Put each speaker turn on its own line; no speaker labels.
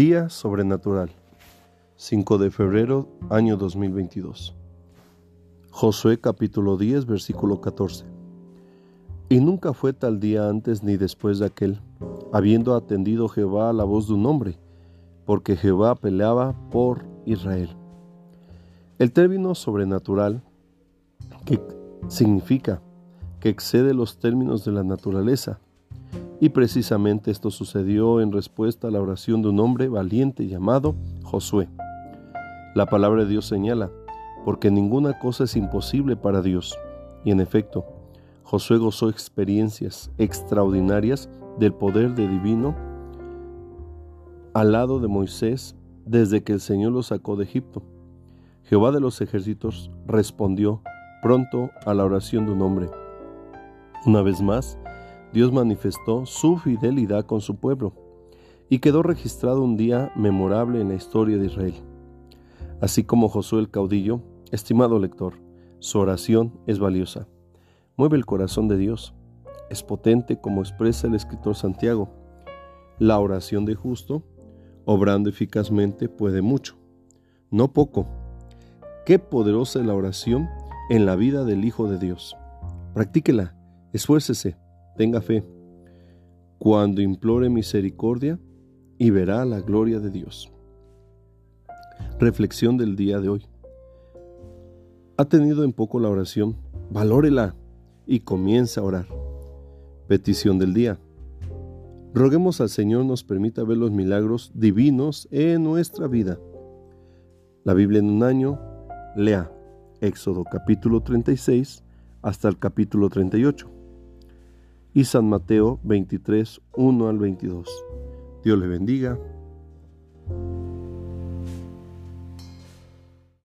Día Sobrenatural, 5 de febrero, año 2022. Josué capítulo 10, versículo 14. Y nunca fue tal día antes ni después de aquel, habiendo atendido Jehová a la voz de un hombre, porque Jehová peleaba por Israel. El término sobrenatural, que significa que excede los términos de la naturaleza, y precisamente esto sucedió en respuesta a la oración de un hombre valiente llamado Josué. La palabra de Dios señala, porque ninguna cosa es imposible para Dios. Y en efecto, Josué gozó experiencias extraordinarias del poder de divino al lado de Moisés desde que el Señor lo sacó de Egipto. Jehová de los ejércitos respondió pronto a la oración de un hombre. Una vez más, Dios manifestó su fidelidad con su pueblo y quedó registrado un día memorable en la historia de Israel. Así como Josué el caudillo, estimado lector, su oración es valiosa. Mueve el corazón de Dios. Es potente como expresa el escritor Santiago. La oración de justo, obrando eficazmente, puede mucho, no poco. Qué poderosa es la oración en la vida del Hijo de Dios. Practíquela, esfuércese tenga fe, cuando implore misericordia y verá la gloria de Dios. Reflexión del día de hoy. ¿Ha tenido en poco la oración? Valórela y comienza a orar. Petición del día. Roguemos al Señor nos permita ver los milagros divinos en nuestra vida. La Biblia en un año, lea Éxodo capítulo 36 hasta el capítulo 38 y San Mateo 23, 1 al 22. Dios le bendiga